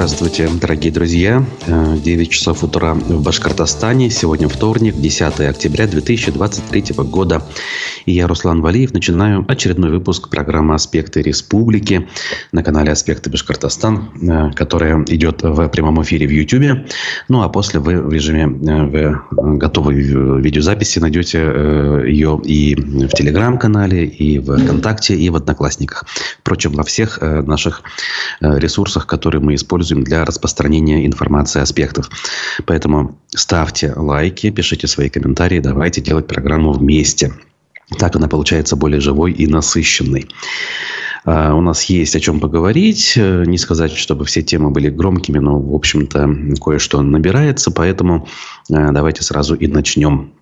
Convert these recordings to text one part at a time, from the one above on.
Здравствуйте, дорогие друзья. 9 э, часов утра в Башкортостане. Сегодня вторник, 10 октября 2023 года. И я, Руслан Валиев, начинаю очередной выпуск программы «Аспекты республики» на канале «Аспекты Башкортостан», э, которая идет в прямом эфире в YouTube. Ну, а после вы в режиме э, в готовой видеозаписи найдете ее и в Телеграм-канале, и в ВКонтакте, и в Одноклассниках. Впрочем, во всех наших ресурсах, которые мы используем используем для распространения информации аспектов. Поэтому ставьте лайки, пишите свои комментарии, давайте делать программу вместе. Так она получается более живой и насыщенной. Uh, у нас есть о чем поговорить. Не сказать, чтобы все темы были громкими, но, в общем-то, кое-что набирается. Поэтому uh, давайте сразу и начнем.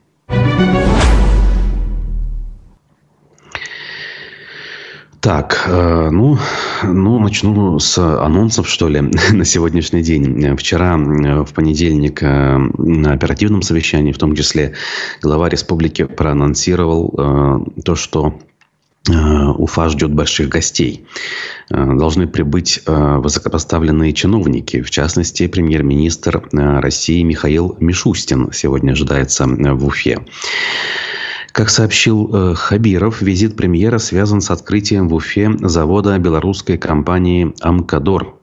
Так, э, ну, ну, начну с анонсов, что ли, на сегодняшний день. Вчера, э, в понедельник, э, на оперативном совещании, в том числе, глава республики проанонсировал то, что Уфа ждет больших гостей. Должны прибыть высокопоставленные чиновники. В частности, премьер-министр России Михаил Мишустин сегодня ожидается в Уфе. Как сообщил э, Хабиров, визит премьера связан с открытием в Уфе завода белорусской компании «Амкадор».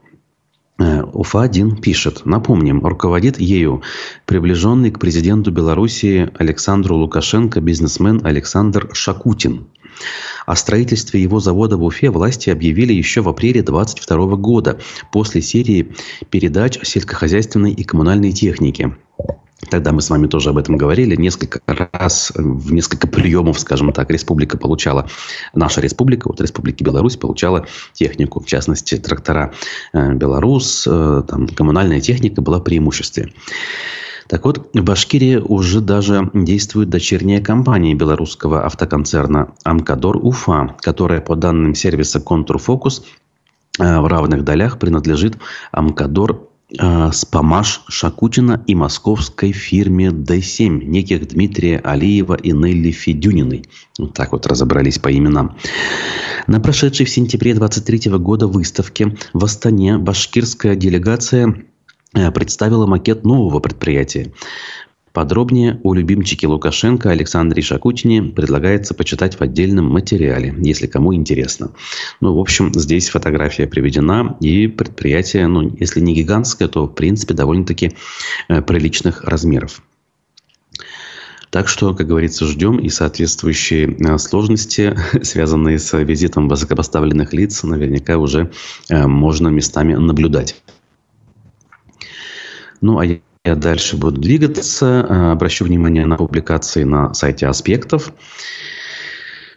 Э, Уфа-1 пишет. Напомним, руководит ею приближенный к президенту Белоруссии Александру Лукашенко бизнесмен Александр Шакутин. О строительстве его завода в Уфе власти объявили еще в апреле 2022 года после серии передач сельскохозяйственной и коммунальной техники. Тогда мы с вами тоже об этом говорили. Несколько раз, в несколько приемов, скажем так, республика получала, наша республика, вот Республика Беларусь, получала технику, в частности, трактора э, «Беларус», э, там, коммунальная техника была преимуществе. Так вот, в Башкирии уже даже действует дочерняя компания белорусского автоконцерна «Амкадор Уфа», которая, по данным сервиса «Контурфокус», э, в равных долях принадлежит «Амкадор э, Спамаш Шакутина и московской фирме D7 неких Дмитрия Алиева и Нелли Федюниной. Вот так вот разобрались по именам. На прошедшей в сентябре 23 года выставке в Астане башкирская делегация э, представила макет нового предприятия. Подробнее о любимчике Лукашенко Александре Шакутине предлагается почитать в отдельном материале, если кому интересно. Ну, в общем, здесь фотография приведена, и предприятие, ну, если не гигантское, то, в принципе, довольно-таки э, приличных размеров. Так что, как говорится, ждем и соответствующие э, сложности, связанные с визитом высокопоставленных лиц, наверняка уже э, можно местами наблюдать. Ну, а я дальше буду двигаться. Э, обращу внимание на публикации на сайте «Аспектов».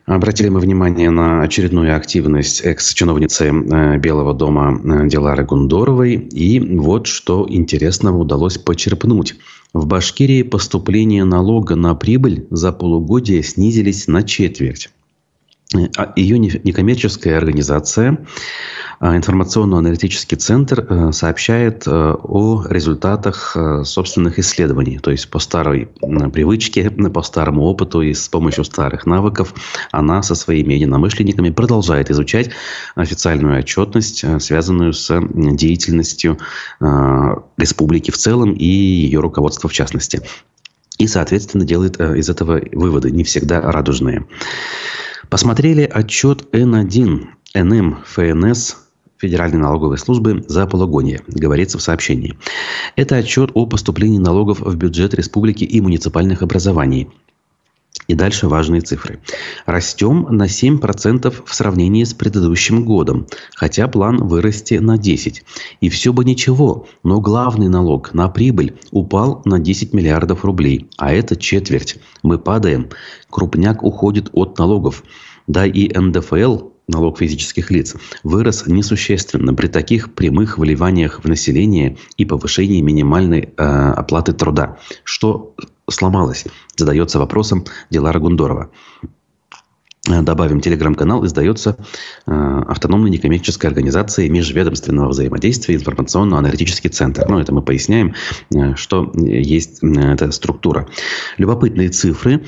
Обратили мы внимание на очередную активность экс-чиновницы э, Белого дома э, Дилары Гундоровой. И вот что интересного удалось почерпнуть. В Башкирии поступления налога на прибыль за полугодие снизились на четверть. А Ее некоммерческая организация, а, информационно-аналитический центр, э, сообщает э, о результатах э, собственных исследований. То есть по старой привычке, по старому опыту и с помощью старых навыков она со своими единомышленниками продолжает изучать официальную отчетность, связанную с деятельностью республики в целом и ее руководства в частности. И, соответственно, делает из этого выводы, не всегда радужные. Посмотрели отчет Н1 НМ ФНС Федеральной налоговой службы за полугодие, говорится в сообщении. Это отчет о поступлении налогов в бюджет республики и муниципальных образований и дальше важные цифры. Растем на 7% в сравнении с предыдущим годом, хотя план вырасти на 10%. И все бы ничего, но главный налог на прибыль упал на 10 миллиардов рублей, а это четверть. Мы падаем, крупняк уходит от налогов. Да и НДФЛ налог физических лиц, вырос несущественно при таких прямых вливаниях в население и повышении минимальной э, оплаты труда. Что сломалось? Задается вопросом Дилара Гундорова. Добавим, телеграм-канал издается э, автономной некоммерческой организацией межведомственного взаимодействия информационно-аналитический центр. Ну, это мы поясняем, э, что есть э, эта структура. Любопытные цифры,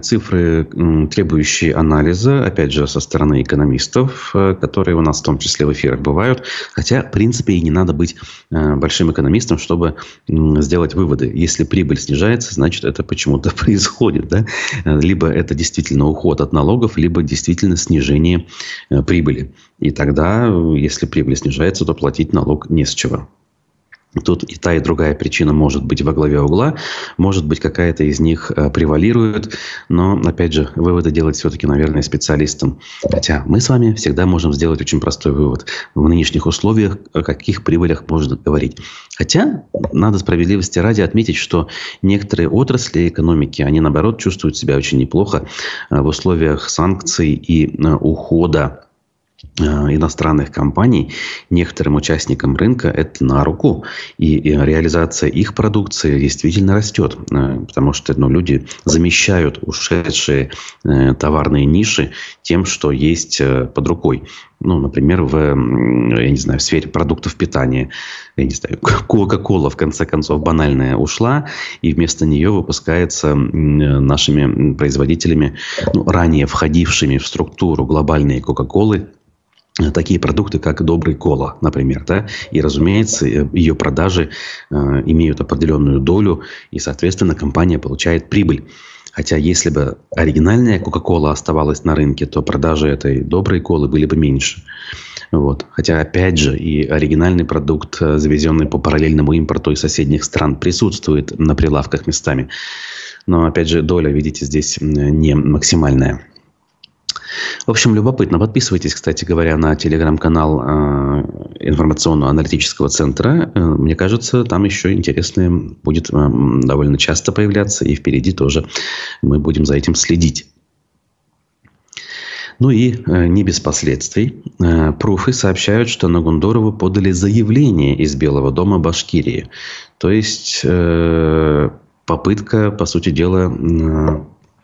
цифры, требующие анализа, опять же, со стороны экономистов, которые у нас в том числе в эфирах бывают. Хотя, в принципе, и не надо быть большим экономистом, чтобы сделать выводы. Если прибыль снижается, значит, это почему-то происходит. Да? Либо это действительно уход от налогов, либо действительно снижение э, прибыли. И тогда, если прибыль снижается, то платить налог не с чего. Тут и та, и другая причина может быть во главе угла, может быть, какая-то из них э, превалирует, но, опять же, выводы делать все-таки, наверное, специалистам. Хотя мы с вами всегда можем сделать очень простой вывод. В нынешних условиях о каких прибылях можно говорить. Хотя, надо справедливости ради отметить, что некоторые отрасли экономики, они, наоборот, чувствуют себя очень неплохо э, в условиях санкций и э, ухода иностранных компаний некоторым участникам рынка это на руку. И, и реализация их продукции действительно растет. Э, потому что ну, люди замещают ушедшие э, товарные ниши тем, что есть под рукой. Ну, например, в, я не знаю, в сфере продуктов питания. Я не знаю, Кока-Кола, в конце концов, банальная ушла, и вместо нее выпускается нашими производителями, ну, ранее входившими в структуру глобальные Кока-Колы, такие продукты, как добрый кола, например, да, и, разумеется, э, ее продажи э, имеют определенную долю, и, соответственно, компания получает прибыль. Хотя, если бы оригинальная Кока-Кола оставалась на рынке, то продажи этой доброй колы были бы меньше. Вот. Хотя, опять же, и оригинальный продукт, э, завезенный по параллельному импорту из соседних стран, присутствует на прилавках местами. Но, опять же, доля, видите, здесь не максимальная. В общем, любопытно. Подписывайтесь, кстати говоря, на телеграм-канал э, информационно-аналитического центра. Э, мне кажется, там еще интересное будет э, довольно часто появляться. И впереди тоже мы будем за этим следить. Ну и э, не без последствий. Э, пруфы сообщают, что на Гундорову подали заявление из Белого дома Башкирии. То есть э, попытка, по сути дела,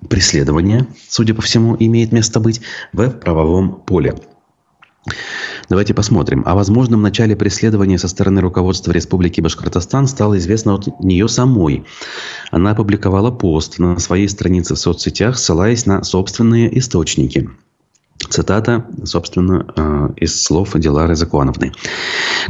преследование, судя по всему, имеет место быть в правовом поле. Давайте посмотрим. О возможном начале преследования со стороны руководства Республики Башкортостан стало известно от нее самой. Она опубликовала пост на своей странице в соцсетях, ссылаясь на собственные источники. Цитата, собственно, э, из слов Дилары Законовны.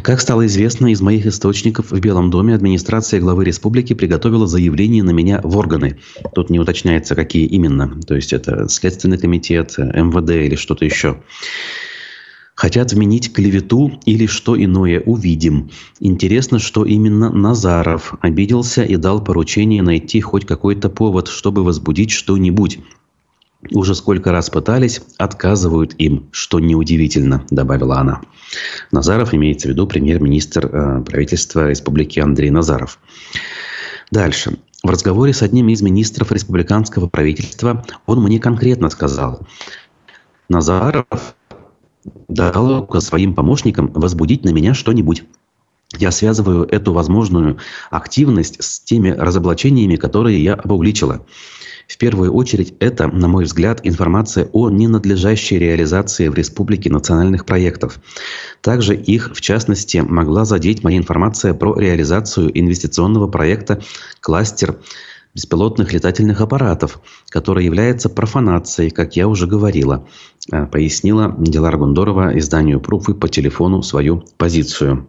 Как стало известно из моих источников, в Белом доме администрация главы республики приготовила заявление на меня в органы. Тут не уточняется, какие именно. То есть это Следственный комитет, МВД или что-то еще. Хотят вменить клевету или что иное увидим. Интересно, что именно Назаров обиделся и дал поручение найти хоть какой-то повод, чтобы возбудить что-нибудь. Уже сколько раз пытались, отказывают им, что неудивительно, добавила она. Назаров имеется в виду премьер-министр э, правительства республики Андрей Назаров. Дальше. В разговоре с одним из министров республиканского правительства он мне конкретно сказал, Назаров дал своим помощникам возбудить на меня что-нибудь. Я связываю эту возможную активность с теми разоблачениями, которые я обуличила. В первую очередь это, на мой взгляд, информация о ненадлежащей реализации в республике национальных проектов. Также их, в частности, могла задеть моя информация про реализацию инвестиционного проекта «Кластер беспилотных летательных аппаратов, который является профанацией, как я уже говорила, э, пояснила Дилар Гундорова изданию «Пруфы» по телефону свою позицию.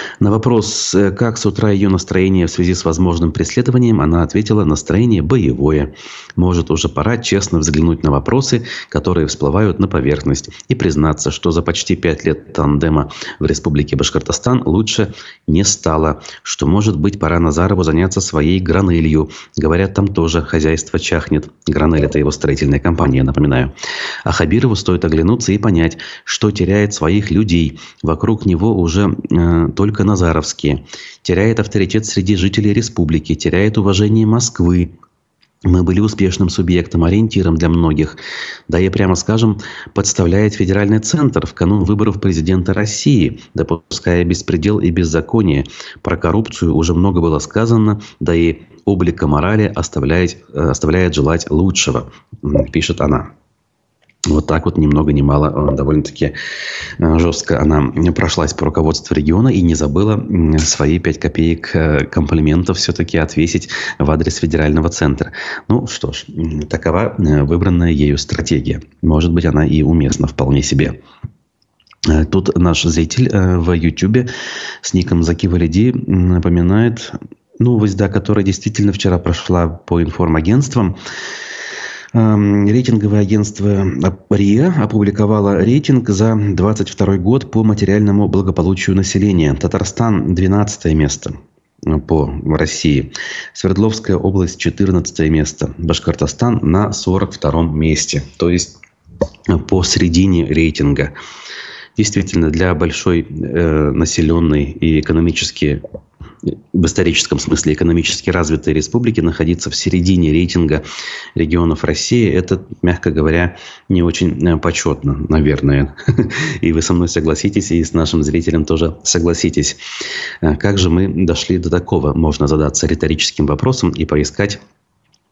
На вопрос, э, как с утра ее настроение в связи с возможным преследованием, она ответила «настроение боевое». Может, уже пора честно взглянуть на вопросы, которые всплывают на поверхность, и признаться, что за почти пять лет тандема в Республике Башкортостан лучше не стало, что, может быть, пора Назарову заняться своей гранелью. Говорят, там тоже хозяйство чахнет. Гранель – это его строительная компания, напоминаю. А Хабирову стоит оглянуться и понять, что теряет своих людей. Вокруг него уже э, только Назаровские. Теряет авторитет среди жителей республики, теряет уважение Москвы. Мы были успешным субъектом, ориентиром для многих. Да и прямо скажем, подставляет федеральный центр в канун выборов президента России, допуская беспредел и беззаконие. Про коррупцию уже много было сказано, да и облика морали оставляет, оставляет желать лучшего, пишет она. Вот так вот, ни много ни мало, довольно-таки жестко она прошлась по руководству региона и не забыла свои 5 копеек комплиментов все-таки отвесить в адрес федерального центра. Ну что ж, такова выбранная ею стратегия. Может быть, она и уместна вполне себе. Э, тут наш зритель э, в YouTube с ником Закива Лиди напоминает новость, да, которая действительно вчера прошла по информагентствам. Рейтинговое агентство РИА опубликовало рейтинг за 2022 год по материальному благополучию населения. Татарстан – 12 место по России. Свердловская область – 14 место. Башкортостан на 42 месте. То есть посередине рейтинга действительно для большой э, населенной и экономически в историческом смысле экономически развитой республики находиться в середине рейтинга регионов России, это, мягко говоря, не очень э, почетно, наверное. И вы со мной согласитесь, и с нашим зрителем тоже согласитесь. Э, как же мы дошли до такого? Можно задаться риторическим вопросом и поискать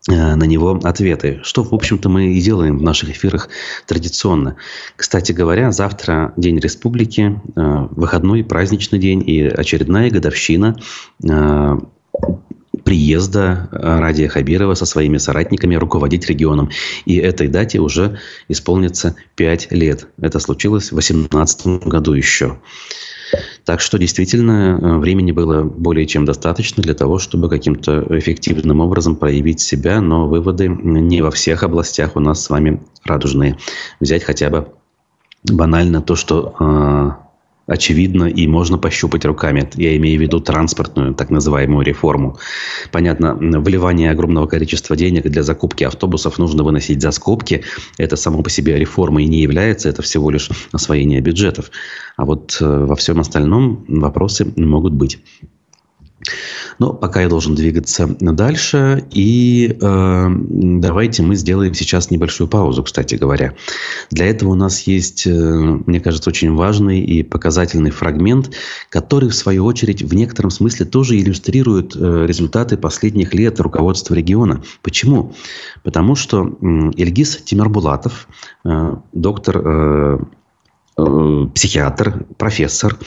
на него ответы, что, в общем-то, мы и делаем в наших эфирах традиционно. Кстати говоря, завтра День Республики, э, выходной праздничный день и очередная годовщина э, приезда Радия Хабирова со своими соратниками руководить регионом. И этой дате уже исполнится 5 лет. Это случилось в 2018 году еще. Так что действительно э, времени было более чем достаточно для того, чтобы каким-то эффективным образом проявить себя, но выводы не во всех областях у нас с вами радужные. Взять хотя бы банально то, что э, очевидно и можно пощупать руками. Я имею в виду транспортную, так называемую реформу. Понятно, вливание огромного количества денег для закупки автобусов нужно выносить за скобки. Это само по себе реформой не является, это всего лишь освоение бюджетов. А вот э, во всем остальном вопросы могут быть. Но пока я должен двигаться дальше. И э, давайте мы сделаем сейчас небольшую паузу, кстати говоря. Для этого у нас есть, э, мне кажется, очень важный и показательный фрагмент, который, в свою очередь, в некотором смысле тоже иллюстрирует э, результаты последних лет руководства региона. Почему? Потому что э, Ильгиз Тимирбулатов, э, доктор Э, психиатр, профессор,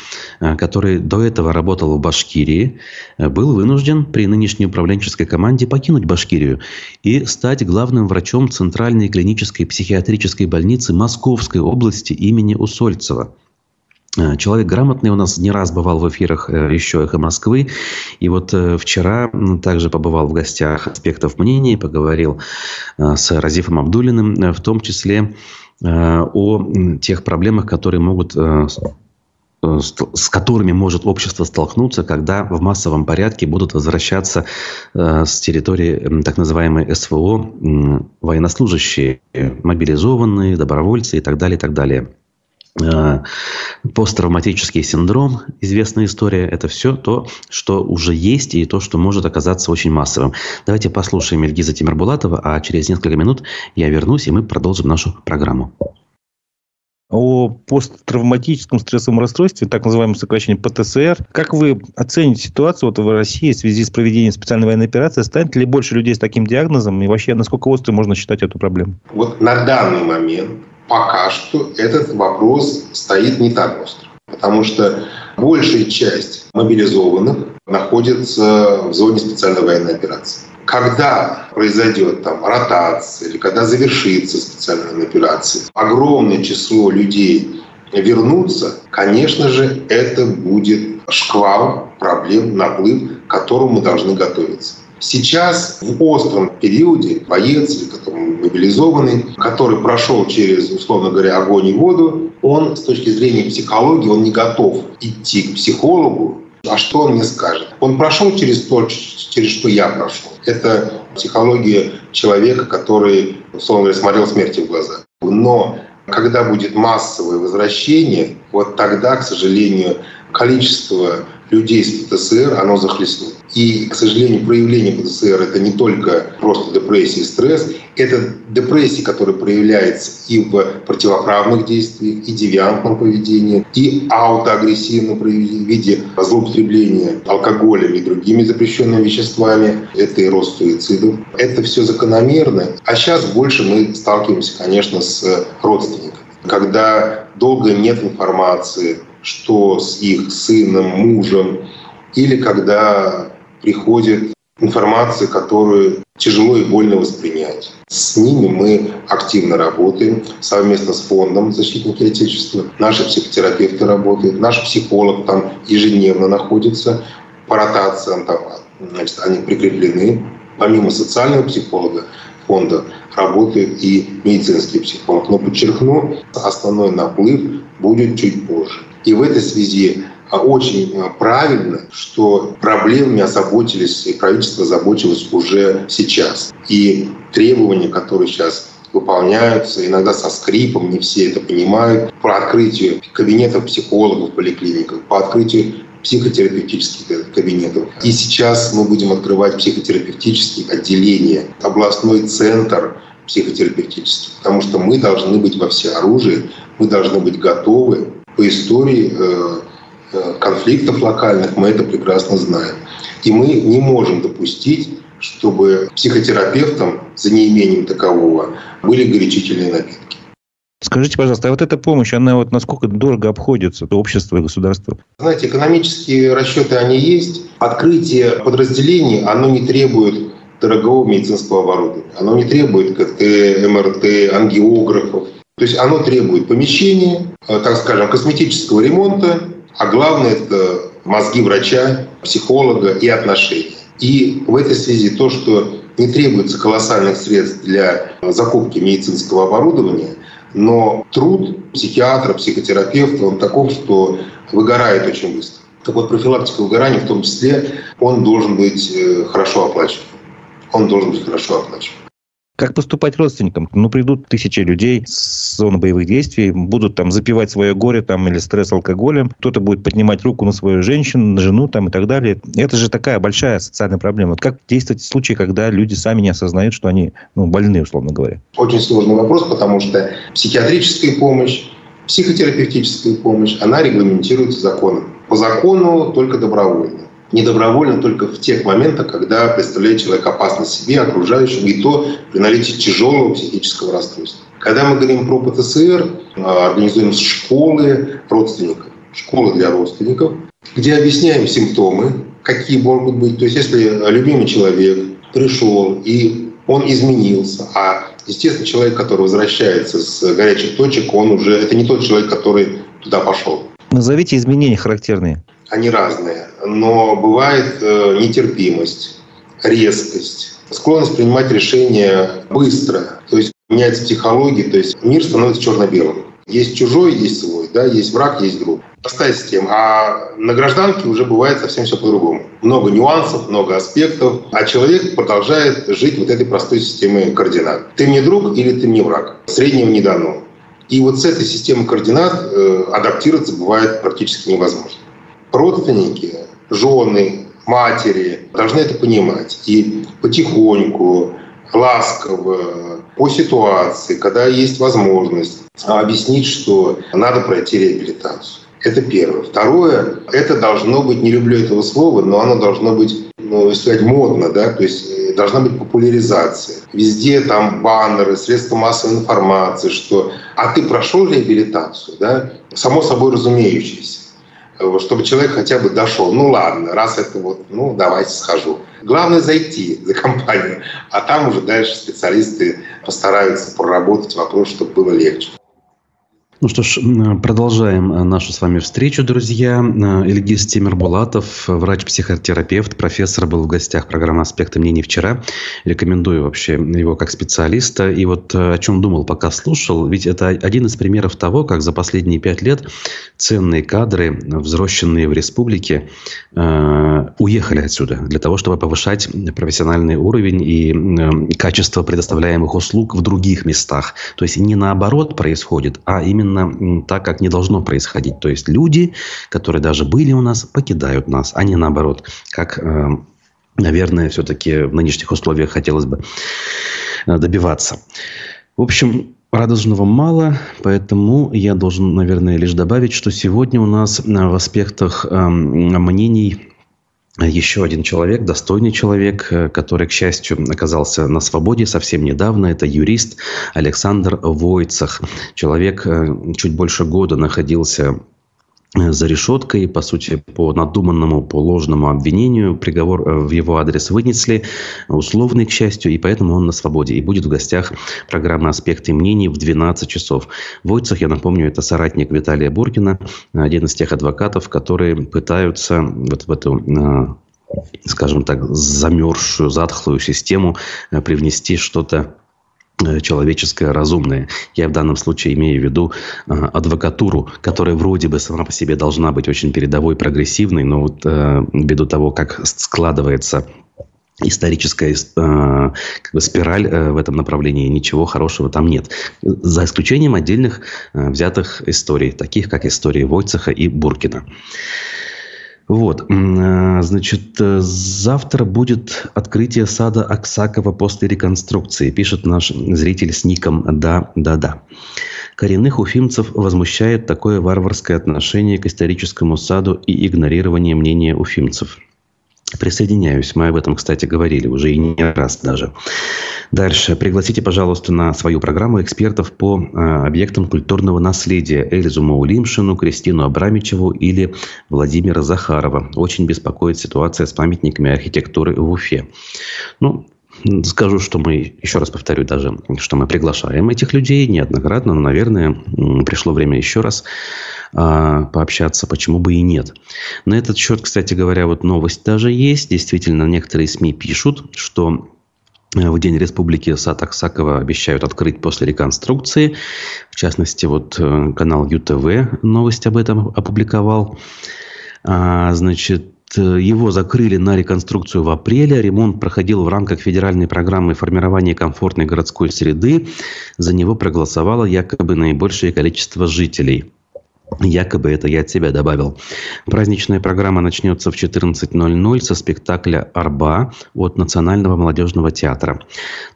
э, который до этого работал в Башкирии, э, был вынужден при нынешней управленческой команде покинуть Башкирию и стать главным врачом Центральной клинической психиатрической больницы Московской области имени Усольцева. Человек грамотный, у нас не раз бывал в эфирах еще «Эхо Москвы». И вот вчера также побывал в гостях «Аспектов мнений», поговорил с Разифом Абдулиным, в том числе Э, о тех проблемах, которые могут э, э, с которыми может общество столкнуться, когда в массовом порядке будут возвращаться с территории так называемой СВО военнослужащие, мобилизованные, добровольцы и так далее, и так далее. Посттравматический синдром, известная история, это все то, что уже есть и то, что может оказаться очень массовым. Давайте послушаем Ильгиза Тимирбулатова, а через несколько минут я вернусь, и мы продолжим нашу программу. О посттравматическом стрессовом расстройстве, так называемом сокращении ПТСР. Как вы оцените ситуацию вот в России в связи с проведением специальной военной операции? Станет ли больше людей с таким диагнозом? И вообще, насколько острой можно считать эту проблему? Вот на данный момент пока что этот вопрос стоит не так остро. Потому что большая часть мобилизованных находится в зоне специальной военной операции. Когда произойдет там ротация или когда завершится специальная операция, огромное число людей вернутся, конечно же, это будет шквал проблем, наплыв, к которому мы должны готовиться. Сейчас в остром периоде боец, который мобилизованный, который прошел через, условно говоря, огонь и воду, он с точки зрения психологии, он не готов идти к психологу, а что он мне скажет? Он прошел через то, через что я прошел. Это психология человека, который, условно говоря, смотрел смерти в глаза. Но когда будет массовое возвращение, вот тогда, к сожалению, количество людей с ПТСР, оно захлестнет. И, к сожалению, проявление ПТСР – это не только просто депрессия и стресс, это депрессия, которая проявляется и в противоправных действиях, и девиантном поведении, и аутоагрессивном в виде злоупотребления алкоголем и другими запрещенными веществами. Это и рост суицидов. Это все закономерно. А сейчас больше мы сталкиваемся, конечно, с родственниками. Когда долго нет информации, что с их сыном, мужем, или когда приходит информация, которую тяжело и больно воспринять. С ними мы активно работаем совместно с фондом «Защитники Отечества». Наши психотерапевты работают, наш психолог там ежедневно находится по ротациям, там, значит, они прикреплены. Помимо социального психолога фонда работает и медицинский психолог. Но подчеркну, основной наплыв будет чуть позже. И в этой связи а очень э, правильно, что проблемами озаботились, и правительство заботилось уже сейчас. И требования, которые сейчас выполняются, иногда со скрипом, не все это понимают, по открытию кабинетов психологов в поликлиниках, по открытию психотерапевтических кабинетов. И сейчас мы будем открывать психотерапевтические отделения, областной центр психотерапевтический, потому что мы должны быть во всеоружии, мы должны быть готовы по истории э, Э, конфликтов локальных, мы это прекрасно знаем. И мы не можем допустить, чтобы психотерапевтам за неимением такового были горячительные напитки. Скажите, пожалуйста, а вот эта помощь, она вот насколько дорого обходится обществу и государству? Знаете, экономические расчеты, они есть. Открытие подразделений, оно не требует дорогого медицинского оборудования. Оно не требует КТ, МРТ, ангиографов. То есть оно требует помещения, э, так скажем, косметического ремонта, а главное – это мозги врача, психолога и отношения. И в этой связи то, что не требуется колоссальных средств для закупки медицинского оборудования, но труд психиатра, психотерапевта, он таков, что выгорает очень быстро. Так вот, профилактика выгорания в том числе, он должен быть э, хорошо оплачиваем. Он должен быть хорошо оплачиваем. Как поступать родственникам? Ну, придут тысячи людей с зоны боевых действий, будут там запивать свое горе там, или стресс алкоголем, кто-то будет поднимать руку на свою женщину, на жену там, и так далее. Это же такая большая социальная проблема. Вот как действовать в случае, когда люди сами не осознают, что они ну, больны, условно говоря? Очень сложный вопрос, потому что психиатрическая помощь, психотерапевтическая помощь, она регламентируется законом. По закону только добровольно недобровольно только в тех моментах, когда представляет человек опасность себе, окружающим, и то при наличии тяжелого психического расстройства. Когда мы говорим про ПТСР, а, организуем школы родственников, школы для родственников, где объясняем симптомы, какие могут быть. То есть если любимый человек пришел и он изменился, а естественно человек, который возвращается с горячих точек, он уже это не тот человек, который туда пошел. Назовите изменения характерные они разные. Но бывает э, нетерпимость, резкость, склонность принимать решения быстро. То есть меняется психология, то есть мир становится черно-белым. Есть чужой, есть свой, да, есть враг, есть друг. Простая система. А на гражданке уже бывает совсем все по-другому. Много нюансов, много аспектов, а человек продолжает жить вот этой простой системой координат. Ты мне друг или ты мне враг? Среднего не дано. И вот с этой системой координат э, адаптироваться бывает практически невозможно родственники, жены, матери должны это понимать. И потихоньку, ласково, по ситуации, когда есть возможность, объяснить, что надо пройти реабилитацию. Это первое. Второе, это должно быть, не люблю этого слова, но оно должно быть, ну, сказать, модно, да, то есть э, должна быть популяризация. Везде там баннеры, средства массовой информации, что «а ты прошел реабилитацию», да, само собой разумеющееся чтобы человек хотя бы дошел. Ну ладно, раз это вот, ну давайте схожу. Главное зайти за компанию, а там уже дальше специалисты постараются проработать вопрос, чтобы было легче. Ну что ж, продолжаем э, нашу с вами встречу, друзья. Э, Ильгиз Тимирбулатов, врач-психотерапевт, профессор, был в гостях программы «Аспекты мнений» вчера. Рекомендую вообще его как специалиста. И вот э, о чем думал, пока слушал, ведь это один из примеров того, как за последние пять лет ценные кадры, взросшенные в республике, уехали отсюда для того, чтобы повышать профессиональный уровень и качество предоставляемых услуг в других местах. То есть не наоборот происходит, а именно именно так, как не должно происходить. То есть люди, которые даже были у нас, покидают нас, а не наоборот, как э, наверное, все-таки в нынешних условиях хотелось бы э, добиваться. В общем, радужного мало, поэтому я должен, наверное, лишь добавить, что сегодня у нас э, в аспектах э, мнений еще один человек, достойный человек, э, который, к счастью, оказался на свободе совсем недавно. Это юрист Александр Войцах. Человек чуть больше года находился Э, за решеткой, по сути, по надуманному, по ложному обвинению приговор э, в его адрес вынесли, условный, к счастью, и поэтому он на свободе. И будет в гостях программы «Аспекты мнений» в 12 часов. Войцах, я напомню, это соратник Виталия Буркина, один из тех адвокатов, которые пытаются вот в эту э, скажем так, замерзшую, затхлую систему привнести что-то Э, человеческое, разумное. Я в данном случае имею в виду э, адвокатуру, которая вроде бы сама по себе должна быть очень передовой, прогрессивной, но вот э, ввиду того, как складывается историческая э, как бы спираль э, в этом направлении, ничего хорошего там нет. За исключением отдельных э, взятых историй, таких как истории Войцеха и Буркина. Вот, а, значит, э, завтра будет открытие сада Аксакова после реконструкции, пишет наш зритель с ником «Да, да, да». Коренных уфимцев возмущает такое варварское отношение к историческому саду и игнорирование мнения уфимцев – Присоединяюсь. Мы об этом, кстати, говорили уже и не раз даже. Дальше. Пригласите, пожалуйста, на свою программу экспертов по э, объектам культурного наследия Эльзу Маулимшину, Кристину Абрамичеву или Владимира Захарова. Очень беспокоит ситуация с памятниками архитектуры в Уфе. Ну, Скажу, что мы, еще раз повторю даже, что мы приглашаем этих людей неоднократно, но, наверное, пришло время еще раз а, пообщаться, почему бы и нет. На этот счет, кстати говоря, вот новость даже есть. Действительно, некоторые СМИ пишут, что э, в День Республики сад Аксакова обещают открыть после реконструкции. В частности, вот э, канал ЮТВ новость об этом опубликовал. А, значит, его закрыли на реконструкцию в апреле. Ремонт проходил в рамках федеральной программы формирования комфортной городской среды. За него проголосовало якобы наибольшее количество жителей. Якобы это я от себя добавил. Праздничная программа начнется в 14.00 со спектакля «Арба» от Национального молодежного театра.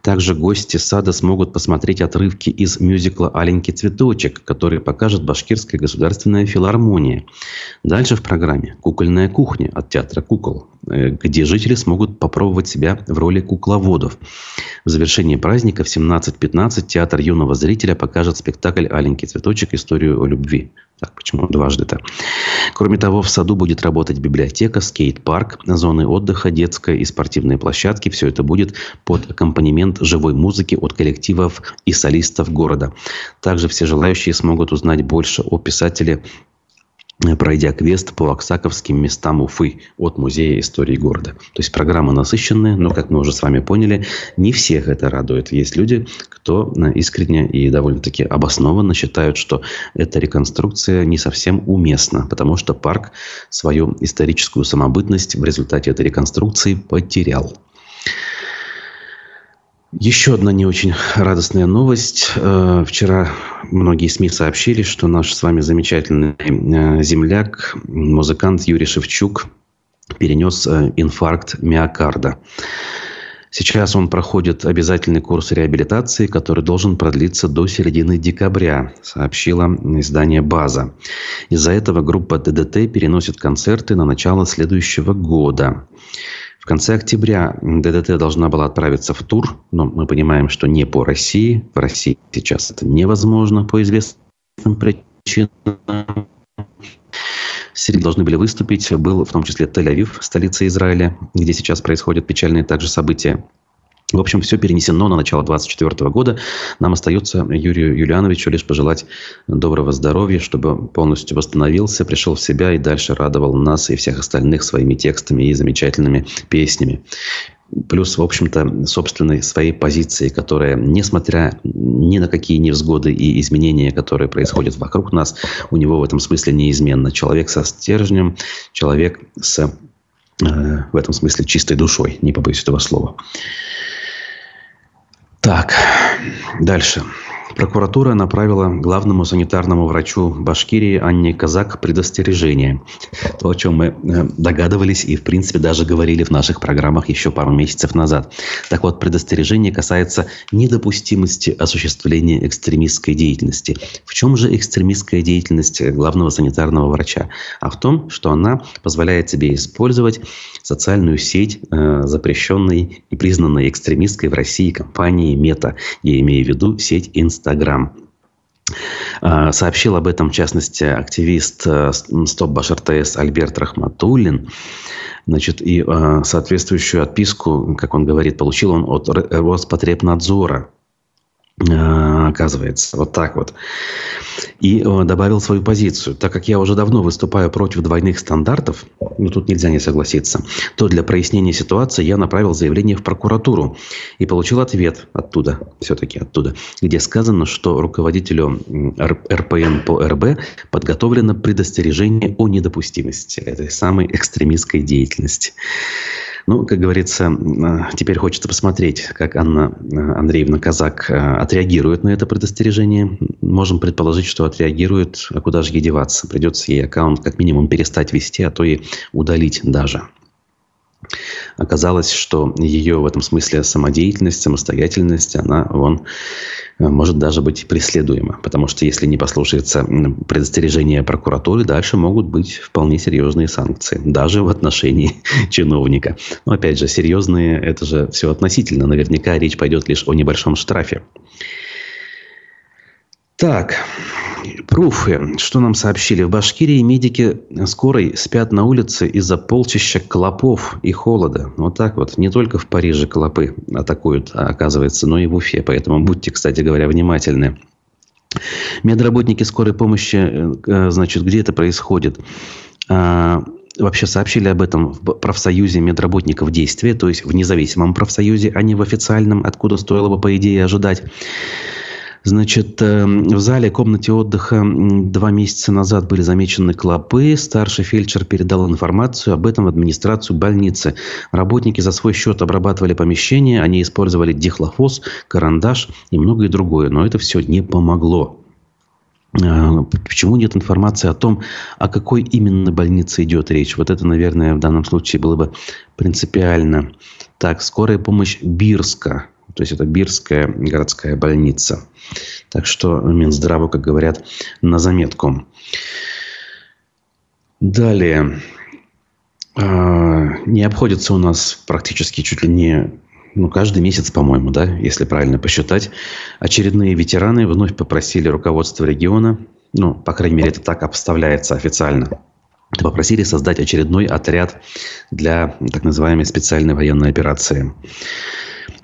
Также гости сада смогут посмотреть отрывки из мюзикла «Аленький цветочек», который покажет Башкирская государственная филармония. Дальше в программе «Кукольная кухня» от театра «Кукол», э, где жители смогут попробовать себя в роли кукловодов. В завершении праздника в 17.15 театр юного зрителя покажет спектакль «Аленький цветочек. Историю о любви». Так, почему дважды-то? Кроме того, в саду будет работать библиотека, скейт-парк, зоны отдыха, детская и спортивные площадки. Все это будет под аккомпанемент живой музыки от коллективов и солистов города. Также все желающие смогут узнать больше о писателе пройдя квест по оксаковским местам Уфы от Музея истории города. То есть программа насыщенная, но, как мы уже с вами поняли, не всех это радует. Есть люди, кто э, искренне и довольно-таки обоснованно считают, что эта реконструкция не совсем уместна, потому что парк свою историческую самобытность в результате этой реконструкции потерял. Еще одна не очень радостная новость. Э, вчера многие СМИ сообщили, что наш с вами замечательный э, земляк, музыкант Юрий Шевчук, перенес э, инфаркт миокарда. Сейчас он проходит обязательный курс реабилитации, который должен продлиться до середины декабря, сообщила издание «База». Из-за этого группа ДДТ переносит концерты на начало следующего года. В конце октября ДДТ должна была отправиться в тур, но мы понимаем, что не по России. В России сейчас это невозможно по известным причинам. Среди должны были выступить был в том числе Тель-Авив, столица Израиля, где сейчас происходят печальные также события. В общем, все перенесено на начало 2024 года. Нам остается Юрию Юлиановичу лишь пожелать доброго здоровья, чтобы полностью восстановился, пришел в себя и дальше радовал нас и всех остальных своими текстами и замечательными песнями. Плюс, в общем-то, собственной своей позиции, которая, несмотря ни на какие невзгоды и изменения, которые происходят вокруг нас, у него в этом смысле неизменно. Человек со стержнем, человек с, э, в этом смысле, чистой душой, не побоюсь этого слова. Так, дальше. Прокуратура направила главному санитарному врачу Башкирии Анне Казак предостережение. То, о чем мы э, догадывались и, в принципе, даже говорили в наших программах еще пару месяцев назад. Так вот, предостережение касается недопустимости осуществления экстремистской деятельности. В чем же экстремистская деятельность главного санитарного врача? А в том, что она позволяет себе использовать социальную сеть, э, запрещенной и признанной экстремистской в России компании Мета. Я имею в виду сеть Инстаграм. А, сообщил об этом, в частности, активист э, Стоп Баш РТС Альберт Рахматуллин. Значит, и э, соответствующую отписку, как он говорит, получил он от Роспотребнадзора. А, оказывается. Вот так вот. И э, добавил свою позицию. Так как я уже давно выступаю против двойных стандартов, ну тут нельзя не согласиться, то для прояснения ситуации я направил заявление в прокуратуру и получил ответ оттуда, все-таки оттуда, где сказано, что руководителю РПН по РБ подготовлено предостережение о недопустимости этой самой экстремистской деятельности. Ну, как говорится, э, теперь хочется посмотреть, как Анна э, Андреевна Казак э, отреагирует на это предостережение. Можем предположить, что отреагирует, а куда же ей деваться. Придется ей аккаунт как минимум перестать вести, а то и удалить даже. Оказалось, что ее в этом смысле самодеятельность, самостоятельность, она вон, э, может даже быть преследуема. Потому что если не послушается предостережения прокуратуры, дальше могут быть вполне серьезные санкции. Даже в отношении чиновника. Но опять же, серьезные, это же все относительно. Наверняка речь пойдет лишь о небольшом штрафе. Так, пруфы. Что нам сообщили? В Башкирии медики скорой спят на улице из-за полчища клопов и холода. Вот так вот. Не только в Париже клопы атакуют, а оказывается, но и в Уфе. Поэтому будьте, кстати говоря, внимательны. Медработники скорой помощи, э, значит, где это происходит? А, вообще сообщили об этом в профсоюзе медработников действия, то есть в независимом профсоюзе, а не в официальном, откуда стоило бы, по идее, ожидать. Значит, эм, в зале комнате отдыха два месяца назад были замечены клопы. Старший фельдшер передал информацию об этом в администрацию больницы. Работники за свой счет обрабатывали помещение. Они использовали дихлофос, карандаш и многое другое. Но это все не помогло. Э, почему нет информации о том, о какой именно больнице идет речь? Вот это, наверное, в данном случае было бы принципиально. Так, скорая помощь Бирска. То есть это Бирская городская больница. Так что Минздраву, как говорят, на заметку. Далее. А, не обходится у нас практически чуть ли не ну, каждый месяц, по-моему, да, если правильно посчитать, очередные ветераны вновь попросили руководство региона, ну, по крайней мере, это так обставляется официально, попросили создать очередной отряд для так называемой специальной военной операции.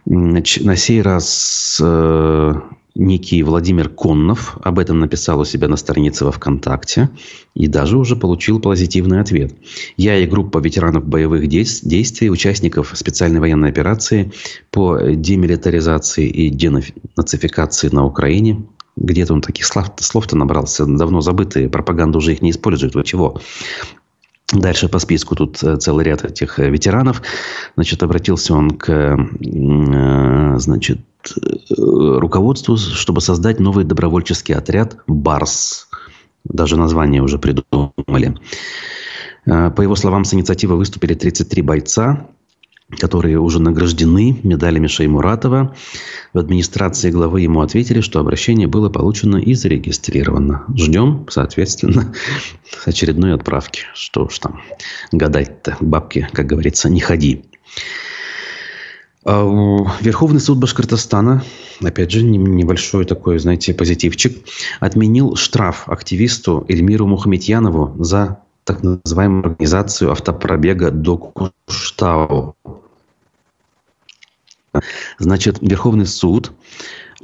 На сей раз э, некий Владимир Коннов об этом написал у себя на странице во ВКонтакте и даже уже получил позитивный ответ. Я и группа ветеранов боевых действий, участников специальной военной операции по демилитаризации и денацификации на Украине, где-то он таких слов-то набрался, давно забытые, пропаганда уже их не использует, вот чего. Дальше по списку тут э, целый ряд этих э, ветеранов. Значит, обратился он к э, значит, руководству, чтобы создать новый добровольческий отряд «Барс». Даже название уже придумали. По его словам, с инициативой выступили 33 бойца которые уже награждены медалями Шеймуратова. В администрации главы ему ответили, что обращение было получено и зарегистрировано. Ждем, соответственно, очередной отправки. Что уж там гадать-то, бабки, как говорится, не ходи. А Верховный суд Башкортостана, опять же, небольшой такой, знаете, позитивчик, отменил штраф активисту Эльмиру Мухаметьянову за так называемую организацию автопробега до Куштау. Значит, Верховный суд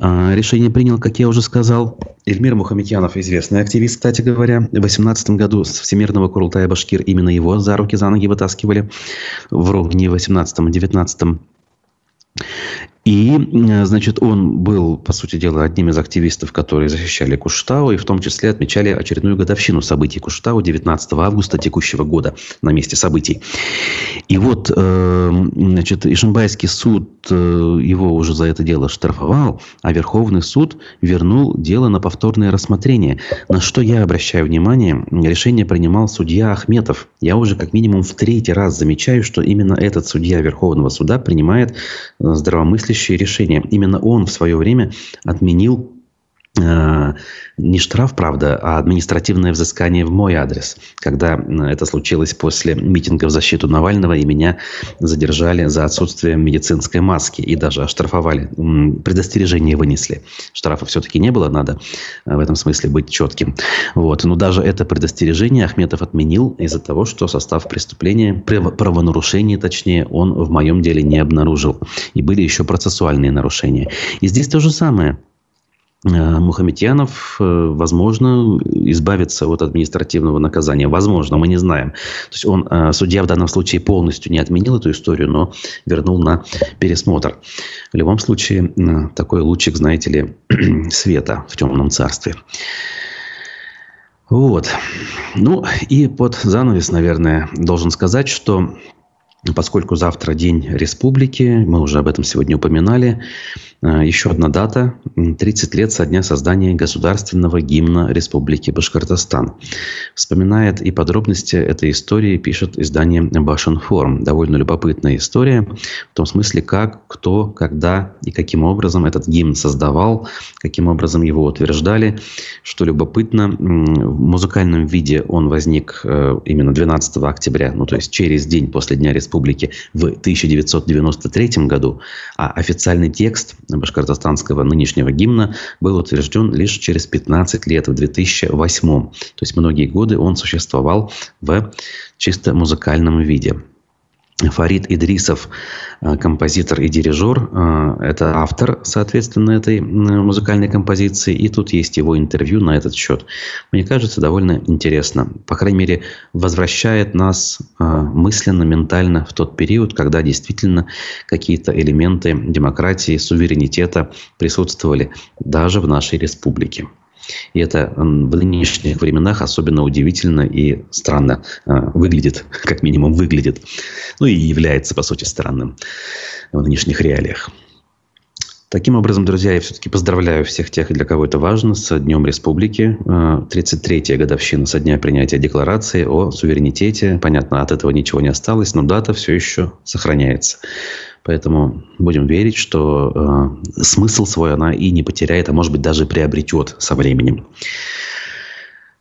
а, решение принял, как я уже сказал. Эльмир Мухаметьянов, известный активист, кстати говоря. В 2018 году с Всемирного Курултая Башкир именно его за руки, за ноги вытаскивали. В 18 а 19 И, значит, он был, по сути дела, одним из активистов, которые защищали Куштау, и в том числе отмечали очередную годовщину событий Куштау 19 августа текущего года на месте событий. И вот, значит, Ишимбайский суд его уже за это дело штрафовал, а Верховный суд вернул дело на повторное рассмотрение. На что я обращаю внимание, решение принимал судья Ахметов. Я уже как минимум в третий раз замечаю, что именно этот судья Верховного суда принимает э, здравомыслящие решения. Именно он в свое время отменил не штраф, правда, а административное взыскание в мой адрес. Когда это случилось после митинга в защиту Навального, и меня задержали за отсутствием медицинской маски. И даже оштрафовали. Предостережение вынесли. Штрафа все-таки не было, надо э, в этом смысле быть четким. Вот. Но даже это предостережение Ахметов отменил из-за того, что состав преступления, правонарушения точнее, он в моем деле не обнаружил. И были еще процессуальные нарушения. И здесь то же самое. Э, Мухаметьянов, э, возможно, избавится от административного наказания. Возможно, мы не знаем. То есть он, э, судья в данном случае полностью не отменил эту историю, но вернул на пересмотр. В любом случае, такой лучик, знаете ли, света в темном царстве. Вот. Ну и под занавес, наверное, должен сказать, что поскольку завтра День Республики, мы уже об этом сегодня упоминали, еще одна дата – 30 лет со дня создания государственного гимна Республики Башкортостан. Вспоминает и подробности этой истории пишет издание Башинформ. Довольно любопытная история в том смысле, как, кто, когда и каким образом этот гимн создавал, каким образом его утверждали. Что любопытно, в музыкальном виде он возник э, именно 12 октября, ну то есть через день после Дня Республики в 1993 году, а официальный текст башкортостанского нынешнего гимна был утвержден лишь через 15 лет, в 2008. То есть многие годы он существовал в чисто музыкальном виде. Фарид Идрисов, э, композитор и дирижер, э, это автор, соответственно, этой музыкальной композиции. И тут есть его интервью на этот счет. Мне кажется, довольно интересно. По крайней мере, возвращает нас э, мысленно, ментально в тот период, когда действительно какие-то элементы демократии, суверенитета присутствовали даже в нашей республике. И это в нынешних временах особенно удивительно и странно а, выглядит, как минимум выглядит. Ну и является, по сути, странным в нынешних реалиях. Таким образом, друзья, я все-таки поздравляю всех тех, для кого это важно, с Днем Республики. 33-я а, годовщина со дня принятия декларации о суверенитете. Понятно, от этого ничего не осталось, но дата все еще сохраняется. Поэтому будем верить, что э, смысл свой она и не потеряет, а может быть даже приобретет со временем.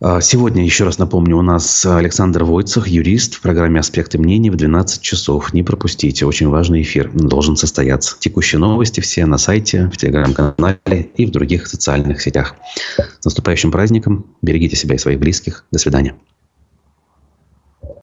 А, сегодня, еще раз напомню, у нас Александр Войцах, юрист в программе «Аспекты мнений» в 12 часов. Не пропустите, очень важный эфир должен состояться. Текущие новости все на сайте, в телеграм-канале и в других социальных сетях. С наступающим праздником. Берегите себя и своих близких. До свидания.